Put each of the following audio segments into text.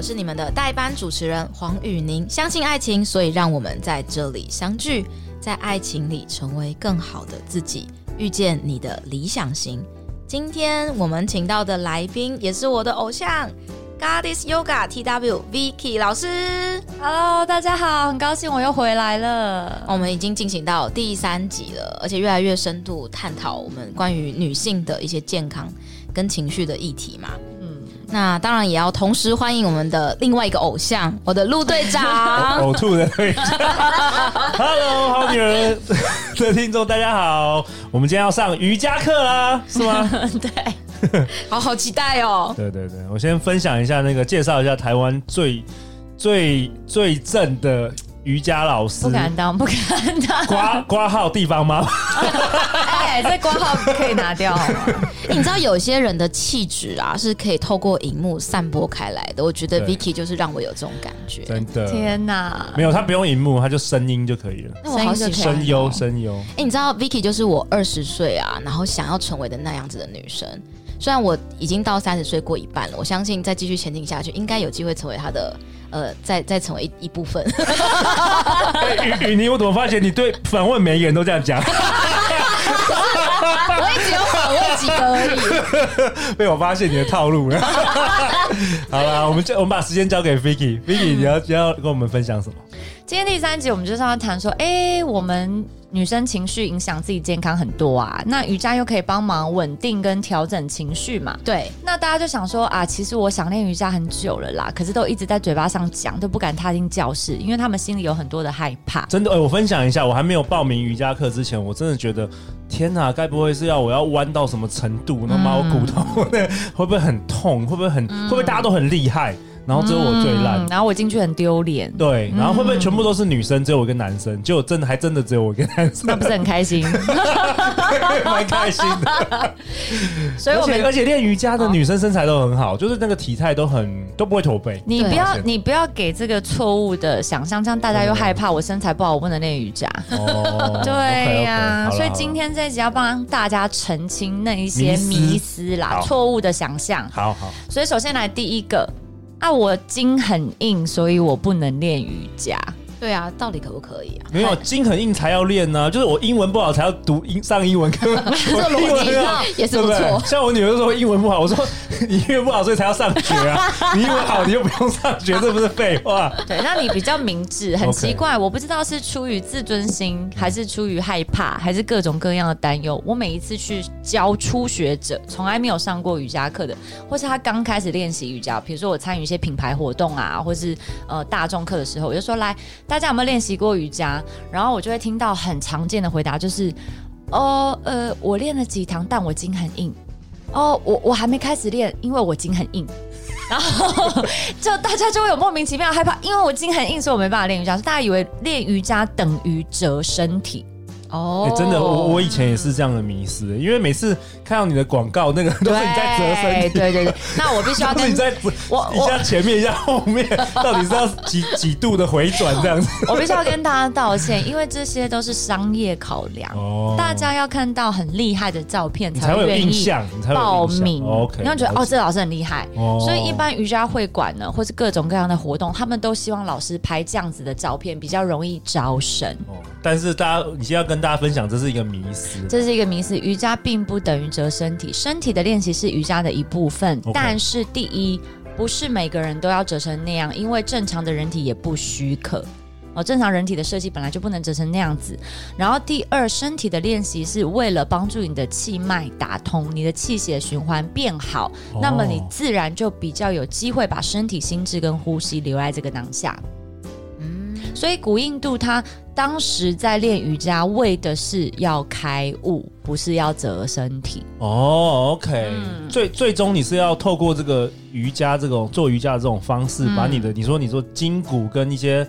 我是你们的代班主持人黄宇宁。相信爱情，所以让我们在这里相聚。在爱情里成为更好的自己，遇见你的理想型。今天我们请到的来宾也是我的偶像，Goddess Yoga TW Vicky 老师。Hello，大家好，很高兴我又回来了。我们已经进行到第三集了，而且越来越深度探讨我们关于女性的一些健康跟情绪的议题嘛。那当然也要同时欢迎我们的另外一个偶像，我的陆队长。呕吐的队长。Hello，好女人的 听众大家好，我们今天要上瑜伽课啦，是吗？对，好好期待哦。对对对，我先分享一下那个，介绍一下台湾最最最正的。瑜伽老师不敢当，不敢当。挂挂号地方吗？哎，这挂号可以拿掉好吗？你知道有些人的气质啊，是可以透过荧幕散播开来的。我觉得 Vicky 就是让我有这种感觉。真的，天哪！没有，他不用荧幕，他就声音就可以了。那我好喜欢声优，声优。哎，你知道 Vicky 就是我二十岁啊，然后想要成为的那样子的女生。虽然我已经到三十岁过一半了，我相信再继续前进下去，应该有机会成为他的。呃，再再成为一一部分。雨雨妮，我怎么发现你对访问每一个人都这样讲？我也只有访问几个而已。被我发现你的套路了。好了，我们就我们把时间交给 Vicky，Vicky，你要你要跟我们分享什么？今天第三集，我们就是要谈说，哎、欸，我们。女生情绪影响自己健康很多啊，那瑜伽又可以帮忙稳定跟调整情绪嘛？对。那大家就想说啊，其实我想练瑜伽很久了啦，可是都一直在嘴巴上讲，都不敢踏进教室，因为他们心里有很多的害怕。真的，哎、欸，我分享一下，我还没有报名瑜伽课之前，我真的觉得，天哪，该不会是要我要弯到什么程度，那把我骨头 会不会很痛？会不会很？嗯、会不会大家都很厉害？然后只有我最烂、嗯，然后我进去很丢脸。对，然后会不会全部都是女生，只有我一个男生？就真的还真的只有我一个男生，那不是很开心？蛮开心的。所以我们而且练瑜伽的女生身材都很好，就是那个体态都很都不会驼背。你不要你不要给这个错误的想象，这样大家又害怕我身材不好，我不能练瑜伽。哦，对呀、啊，所以今天这一集要帮大家澄清那一些迷思啦，错误的想象。好好。所以首先来第一个。啊，我筋很硬，所以我不能练瑜伽。对啊，到底可不可以啊？没有，筋很硬才要练呢、啊。就是我英文不好才要读英 上英文课。这逻辑也是不错。像我女儿说英文不好，我说你英文不好，所以才要上学啊。你英文好，你又不用上学，这不是废话？对，那你比较明智，很奇怪，我不知道是出于自尊心，还是出于害怕，还是各种各样的担忧。我每一次去教初学者，从来没有上过瑜伽课的，或是他刚开始练习瑜伽，比如说我参与一些品牌活动啊，或是呃大众课的时候，我就说来。大家有没有练习过瑜伽？然后我就会听到很常见的回答，就是，哦，呃，我练了几堂，但我筋很硬。哦，我我还没开始练，因为我筋很硬。然后就大家就会有莫名其妙害怕，因为我筋很硬，所以我没办法练瑜伽。大家以为练瑜伽等于折身体。哦、欸，真的，我我以前也是这样的迷失，因为每次看到你的广告，那个都是你在折身体，对对对。那我必须要 跟你在我一下前面一下后面，到底是要几几度的回转这样子？我必须要跟大家道歉，因为这些都是商业考量。哦，大家要看到很厉害的照片才会愿意报名。OK，你要觉得哦，这老师很厉害。哦，所以一般瑜伽会馆呢，或是各种各样的活动，他们都希望老师拍这样子的照片，比较容易招生。哦，但是大家，你先要跟。大家分享，这是一个迷思。这是一个迷思。瑜伽并不等于折身体，身体的练习是瑜伽的一部分。Okay. 但是第一，不是每个人都要折成那样，因为正常的人体也不许可。哦，正常人体的设计本来就不能折成那样子。然后第二，身体的练习是为了帮助你的气脉打通，你的气血循环变好，哦，那么你自然就比较有机会把身体、心智跟呼吸留在这个当下。嗯所以古印度他当时在练瑜伽，为的是要开悟，不是要折身体。哦，OK，嗯、最最终你是要透过这个瑜伽这种做瑜伽的这种方式，嗯、把你的你说你说筋骨跟一些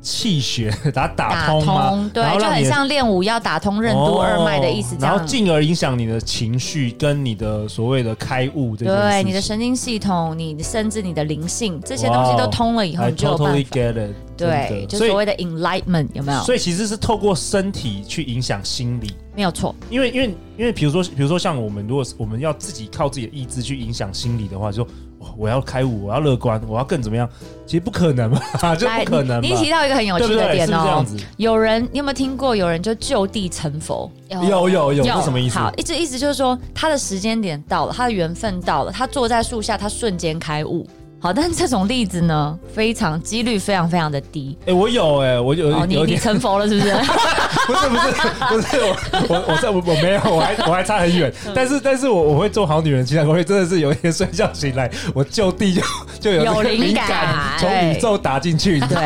气血，打打通吗？对，就很像练武要打通任督二脉的意思，然后进而影响你的情绪跟你的所谓的开悟，对，你的神经系统，你甚至你的灵性这些东西都通了以后，你就有办法。Totally get it. 对，就所谓的 enlightenment 有没有？所以其实是透过身体去影响心理，没有错。因为因为因为比如说比如说像我们，如果我们要自己靠自己的意志去影响心理的话，就说。我要开悟，我要乐观，我要更怎么样？其实不可能嘛，就不可能。你提到一个很有趣的点哦。有人你有没有听过？有人就就地成佛？有有有，是，什么意思？好，一直意思就是说，他的时间点到了，他的缘分到了，他坐在树下，他瞬间开悟。好，但是这种例子呢，非常几率非常非常的低。哎、欸，我有哎、欸，我有，哦、你你成佛了是不是？不是不是不是我我我在我我没有，我还我还差很远。但是但是我我会做好女人，其实我会真的是有一天睡觉醒来，我就地就就有灵感，从宇宙打进去。对，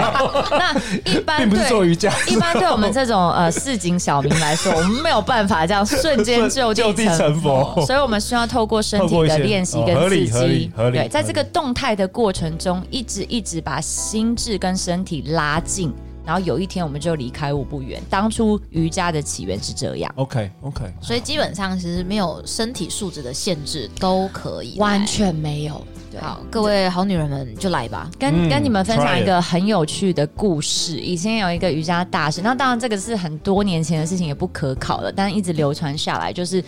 那一般 并不是做瑜伽，一般对我们这种呃市井小民来说，我们没有办法这样瞬间就地成佛，就地成佛，所以我们需要透过身体的练习跟刺激，合理合理。对，在这个动态的。的过程中，一直一直把心智跟身体拉近，然后有一天我们就离开我不远。当初瑜伽的起源是这样。OK OK，所以基本上其实没有身体素质的限制都可以，完全没有。好，各位好女人们就来吧，跟跟你们分享一个很有趣的故事。以前有一个瑜伽大师，那当然这个是很多年前的事情，也不可考了，但一直流传下来。就是，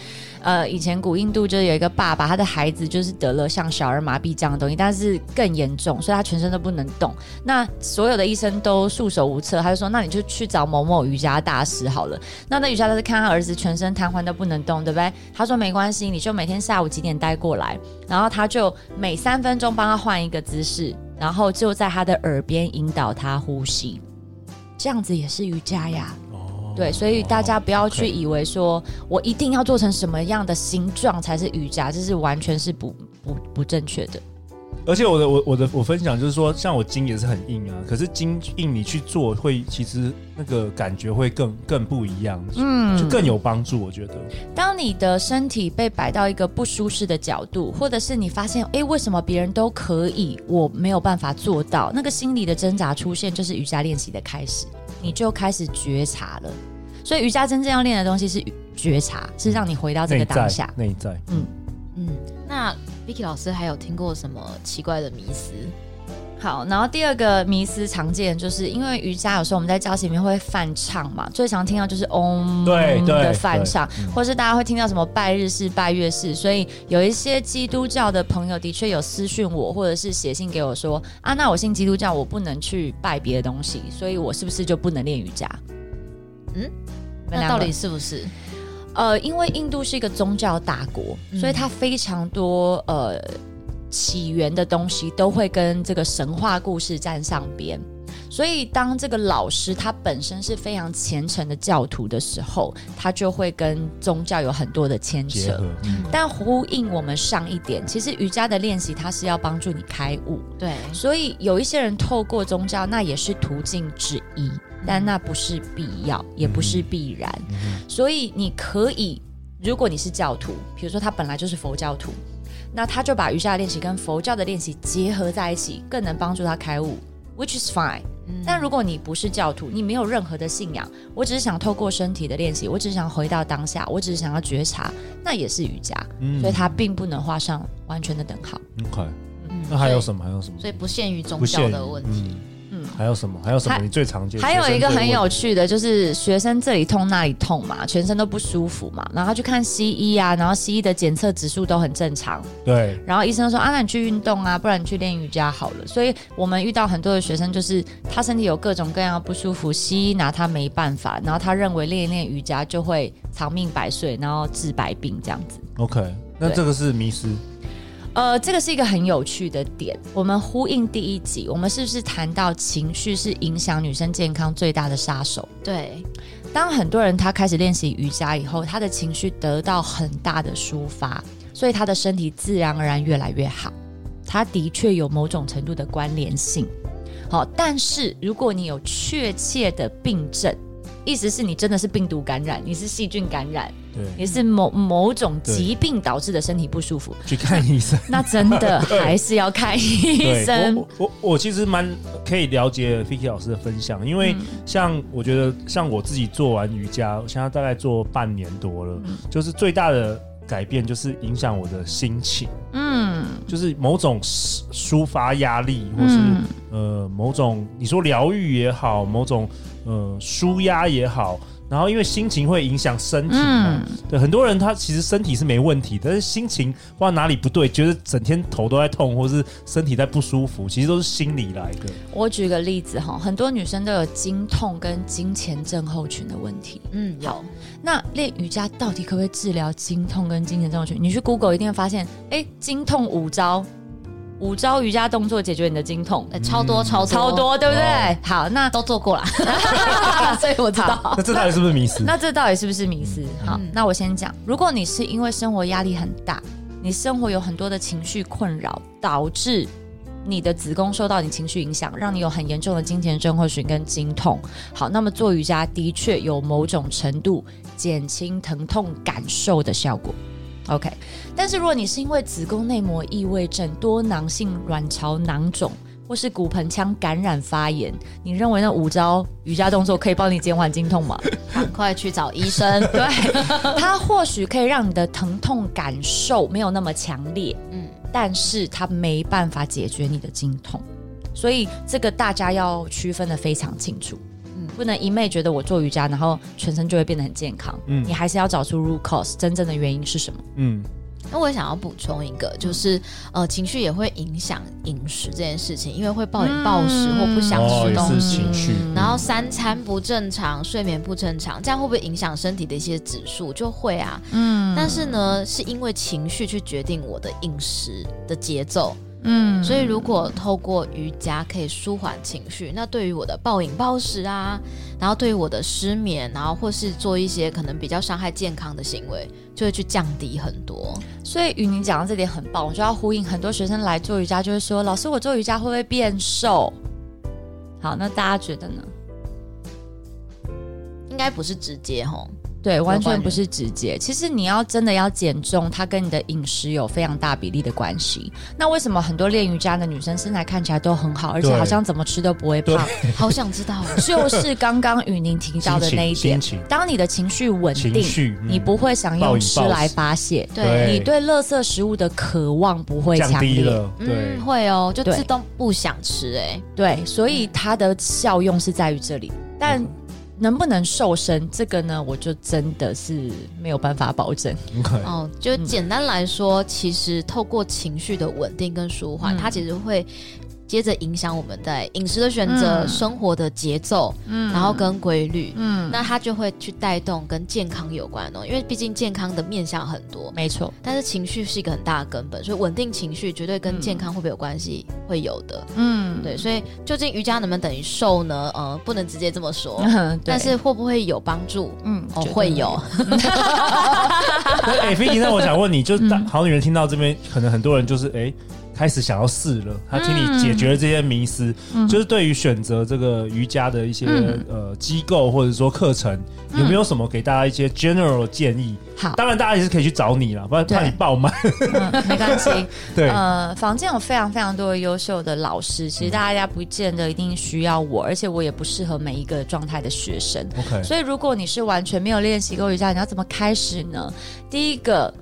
呃，以前古印度就是有一个爸爸，他的孩子就是得了像小儿麻痹这样的东西，但是更严重，所以他全身都不能动。那所有的医生都束手无策，他就说：“那你就去找某某瑜伽大师好了。”那那瑜伽大师看他儿子全身瘫痪都不能动，对不对？他说：“没关系，你就每天下午几点带过来。”然后他就每三分钟帮他换一个姿势，然后就在他的耳边引导他呼吸，这样子也是瑜伽呀。哦，对，所以大家不要去以为说我一定要做成什么样的形状才是瑜伽，这是完全是不不不正确的。而且我的我我的我分享就是说，像我筋也是很硬啊，可是筋硬你去做会其实那个感觉会更更不一样，嗯，就更有帮助。我觉得，当你的身体被摆到一个不舒适的角度，或者是你发现，哎，为什么别人都可以，我没有办法做到，那个心理的挣扎出现，就是瑜伽练习的开始，你就开始觉察了。所以瑜伽真正要练的东西是觉察，是让你回到这个当下，内在，在，嗯嗯，那。Vicky 老师还有听过什么奇怪的迷思？好，然后第二个迷思常见，就是因为瑜伽有时候我们在教室里面会梵唱嘛，最常听到就是嗡的梵唱，或是大家会听到什么拜日式、拜月式，所以有一些基督教的朋友的确有私讯我，或者是写信给我说啊，那我信基督教，我不能去拜别的东西，所以我是不是就不能练瑜伽？嗯，那到底是不是？呃，因为印度是一个宗教大国，所以它非常多呃起源的东西都会跟这个神话故事沾上边。所以当这个老师他本身是非常虔诚的教徒的时候，他就会跟宗教有很多的牵扯。嗯、但呼应我们上一点，其实瑜伽的练习它是要帮助你开悟。对，所以有一些人透过宗教，那也是途径之一。但那不是必要，也不是必然，所以你可以，如果你是教徒，比如说他本来就是佛教徒，那他就把瑜伽练习跟佛教的练习结合在一起，更能帮助他开悟，which is fine。嗯、但如果你不是教徒，你没有任何的信仰，我只是想透过身体的练习，我只是想回到当下，我只是想要觉察，那也是瑜伽，嗯、所以它并不能画上完全的等号。OK，嗯，那还有什么？还有什么？所以不限于宗教的问题。还有什么？还有什么？你最常见？还有一个很有趣的，就是学生这里痛那里痛嘛，全身都不舒服嘛，然后去看西医啊，然后西医的检测指数都很正常。对。然后医生说啊，那你去运动啊，不然你去练瑜伽好了。所以我们遇到很多的学生，就是他身体有各种各样的不舒服，西医拿他没办法，然后他认为练一练瑜伽就会长命百岁，然后治百病这样子。OK，那这个是迷思。呃，这个是一个很有趣的点。我们呼应第一集，我们是不是谈到情绪是影响女生健康最大的杀手？对。当很多人他开始练习瑜伽以后，他的情绪得到很大的抒发，所以他的身体自然而然越来越好。他的确有某种程度的关联性。好，但是如果你有确切的病症，意思是你真的是病毒感染，你是细菌感染，对，你是某某种疾病导致的身体不舒服，去看医生。那真的 还是要看医生。我我我其实蛮可以了解 Vicky 老师的分享，因为像我觉得像我自己做完瑜伽，我现在大概做半年多了，嗯、就是最大的。改变就是影响我的心情，嗯，就是某种抒发压力，或是、嗯、呃某种你说疗愈也好，某种呃舒压也好。然后因为心情会影响身体嘛，嗯、对很多人他其实身体是没问题，但是心情不知道哪里不对，觉得整天头都在痛，或是身体在不舒服，其实都是心理来的。我举个例子哈，很多女生都有经痛跟经前症候群的问题。嗯，好，那练瑜伽到底可不可以治疗经痛跟经前症候群？你去 Google 一定会发现，哎，经痛五招。五招瑜伽动作解决你的经痛，欸、超多超多超多，对不对？哦、好，那都做过了，所以我知道。那这到底是不是迷思？那这到底是不是迷思？嗯、好，那我先讲，如果你是因为生活压力很大，你生活有很多的情绪困扰，导致你的子宫受到你情绪影响，让你有很严重的经前症候群跟经痛。好，那么做瑜伽的确有某种程度减轻疼痛感受的效果。OK，但是如果你是因为子宫内膜异位症、多囊性卵巢囊肿或是骨盆腔感染发炎，你认为那五招瑜伽动作可以帮你减缓经痛吗？赶快去找医生。对，它或许可以让你的疼痛感受没有那么强烈，嗯，但是它没办法解决你的经痛，所以这个大家要区分的非常清楚。不能一昧觉得我做瑜伽，然后全身就会变得很健康。嗯，你还是要找出 root cause 真正的原因是什么。嗯，那我也想要补充一个，就是呃，情绪也会影响饮食这件事情，因为会暴饮暴食或不想吃东西，然后三餐不正常，睡眠不正常，这样会不会影响身体的一些指数？就会啊。嗯，但是呢，是因为情绪去决定我的饮食的节奏。嗯，所以如果透过瑜伽可以舒缓情绪，那对于我的暴饮暴食啊，然后对于我的失眠，然后或是做一些可能比较伤害健康的行为，就会去降低很多。所以宇宁讲的这点很棒，我就要呼应很多学生来做瑜伽，就会说：“老师，我做瑜伽会不会变瘦？”好，那大家觉得呢？应该不是直接吼。对，完全不是直接。其实你要真的要减重，它跟你的饮食有非常大比例的关系。那为什么很多练瑜伽的女生身材看起来都很好，而且好像怎么吃都不会胖？好想知道，就是刚刚宇宁提到的那一点。当你的情绪稳定，你不会想用吃来发泄，对你对垃圾食物的渴望不会强烈，嗯，会哦，就自动不想吃。哎，对，所以它的效用是在于这里，但。能不能瘦身？这个呢，我就真的是没有办法保证。哦，就简单来说，嗯、其实透过情绪的稳定跟舒缓，嗯、它其实会。接着影响我们在饮食的选择、嗯、生活的节奏，嗯，然后跟规律，嗯，那它就会去带动跟健康有关的东西，因为毕竟健康的面向很多，没错。但是情绪是一个很大的根本，所以稳定情绪绝对跟健康会不会有关系？嗯、会有的，嗯，对。所以究竟瑜伽能不能等于瘦呢？呃，不能直接这么说，嗯、但是会不会有帮助？嗯，哦，会有。哎，菲尼，那我想问你，就好女人听到这边，可能很多人就是哎。诶开始想要试了，他替你解决了这些迷思，嗯、就是对于选择这个瑜伽的一些、嗯、呃机构或者说课程，嗯、有没有什么给大家一些 general 建议？好，当然大家也是可以去找你了，不然怕你爆满。嗯、没关系，对，呃，房间有非常非常多的优秀的老师，其实大家不见得一定需要我，而且我也不适合每一个状态的学生。OK，所以如果你是完全没有练习过瑜伽，你要怎么开始呢？第一个。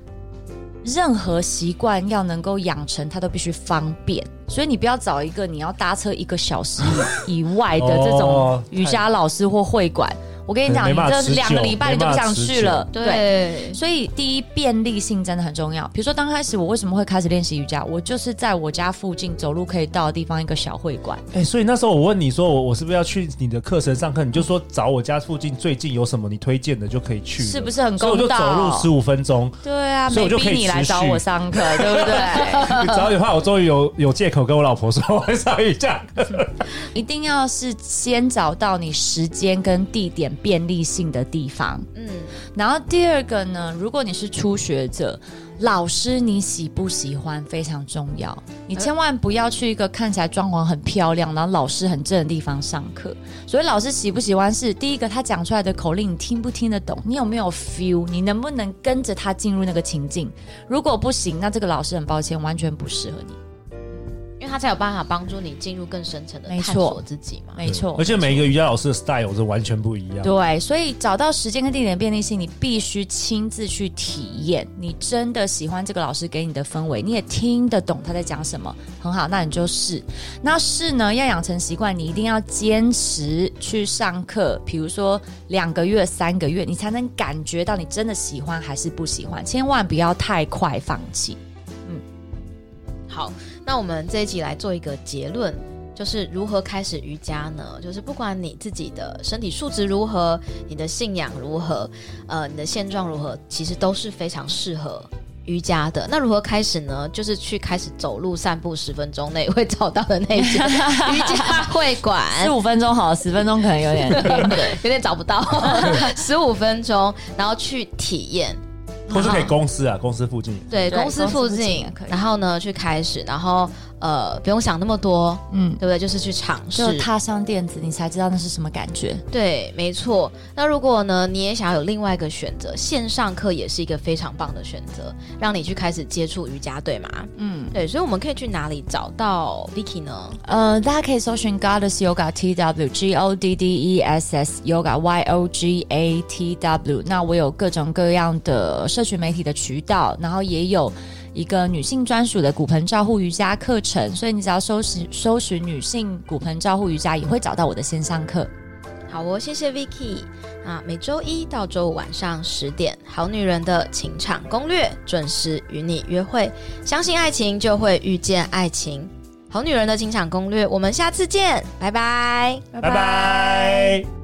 任何习惯要能够养成，它都必须方便。所以你不要找一个你要搭车一个小时以以外的这种瑜伽老师或会馆。我跟你讲，你这两个礼拜你就不想去了。对，所以第一便利性真的很重要。比如说刚开始我为什么会开始练习瑜伽？我就是在我家附近走路可以到的地方一个小会馆。哎，所以那时候我问你说我我是不是要去你的课程上课？你就说找我家附近最近有什么你推荐的就可以去，是不是很公道？所以我就走路十五分钟。对啊，所以我就可以你来找我上课，对不对？早点的话，我终于有有借口跟我老婆说我会上瑜伽课。一定要是先找到你时间跟地点点便利性的地方。嗯，然后第二个呢，如果你是初学者，老师你喜不喜欢非常重要。你千万不要去一个看起来装潢很漂亮，然后老师很正的地方上课。所以老师喜不喜欢是第一个，他讲出来的口令你听不听得懂？你有没有 feel？你能不能跟着他进入那个情境？如果不行，那这个老师很抱歉，完全不适合你。他才有办法帮助你进入更深层的探索自己嘛，没错。而且每一个瑜伽老师的 style 是完全不一样。对，所以找到时间跟地点的便利性，你必须亲自去体验。你真的喜欢这个老师给你的氛围，你也听得懂他在讲什么，很好，那你就试。那试呢，要养成习惯，你一定要坚持去上课，比如说两个月、三个月，你才能感觉到你真的喜欢还是不喜欢。千万不要太快放弃。嗯，好。那我们这一集来做一个结论，就是如何开始瑜伽呢？就是不管你自己的身体素质如何，你的信仰如何，呃，你的现状如何，其实都是非常适合瑜伽的。那如何开始呢？就是去开始走路散步十分钟内会找到的那间 瑜伽会馆。十五分钟好，十分钟可能有点 有点找不到。十五分钟，然后去体验。或是可以公司啊，公司附近。对，公司附近，然后呢，去开始，然后。呃，不用想那么多，嗯，对不对？就是去尝试，就踏上垫子，你才知道那是什么感觉。对，没错。那如果呢，你也想要有另外一个选择，线上课也是一个非常棒的选择，让你去开始接触瑜伽，对吗？嗯，对。所以我们可以去哪里找到 Vicky 呢？呃，大家可以搜寻 Goddess Yoga T W G O D D E S S Yoga Y O G A T W。那我有各种各样的社群媒体的渠道，然后也有。一个女性专属的骨盆照护瑜伽课程，所以你只要搜寻搜寻女性骨盆照护瑜伽，也会找到我的线上课。好哦，谢谢 Vicky 啊！每周一到周五晚上十点，好女人的情场攻略准时与你约会。相信爱情，就会遇见爱情。好女人的情场攻略，我们下次见，拜拜，拜拜。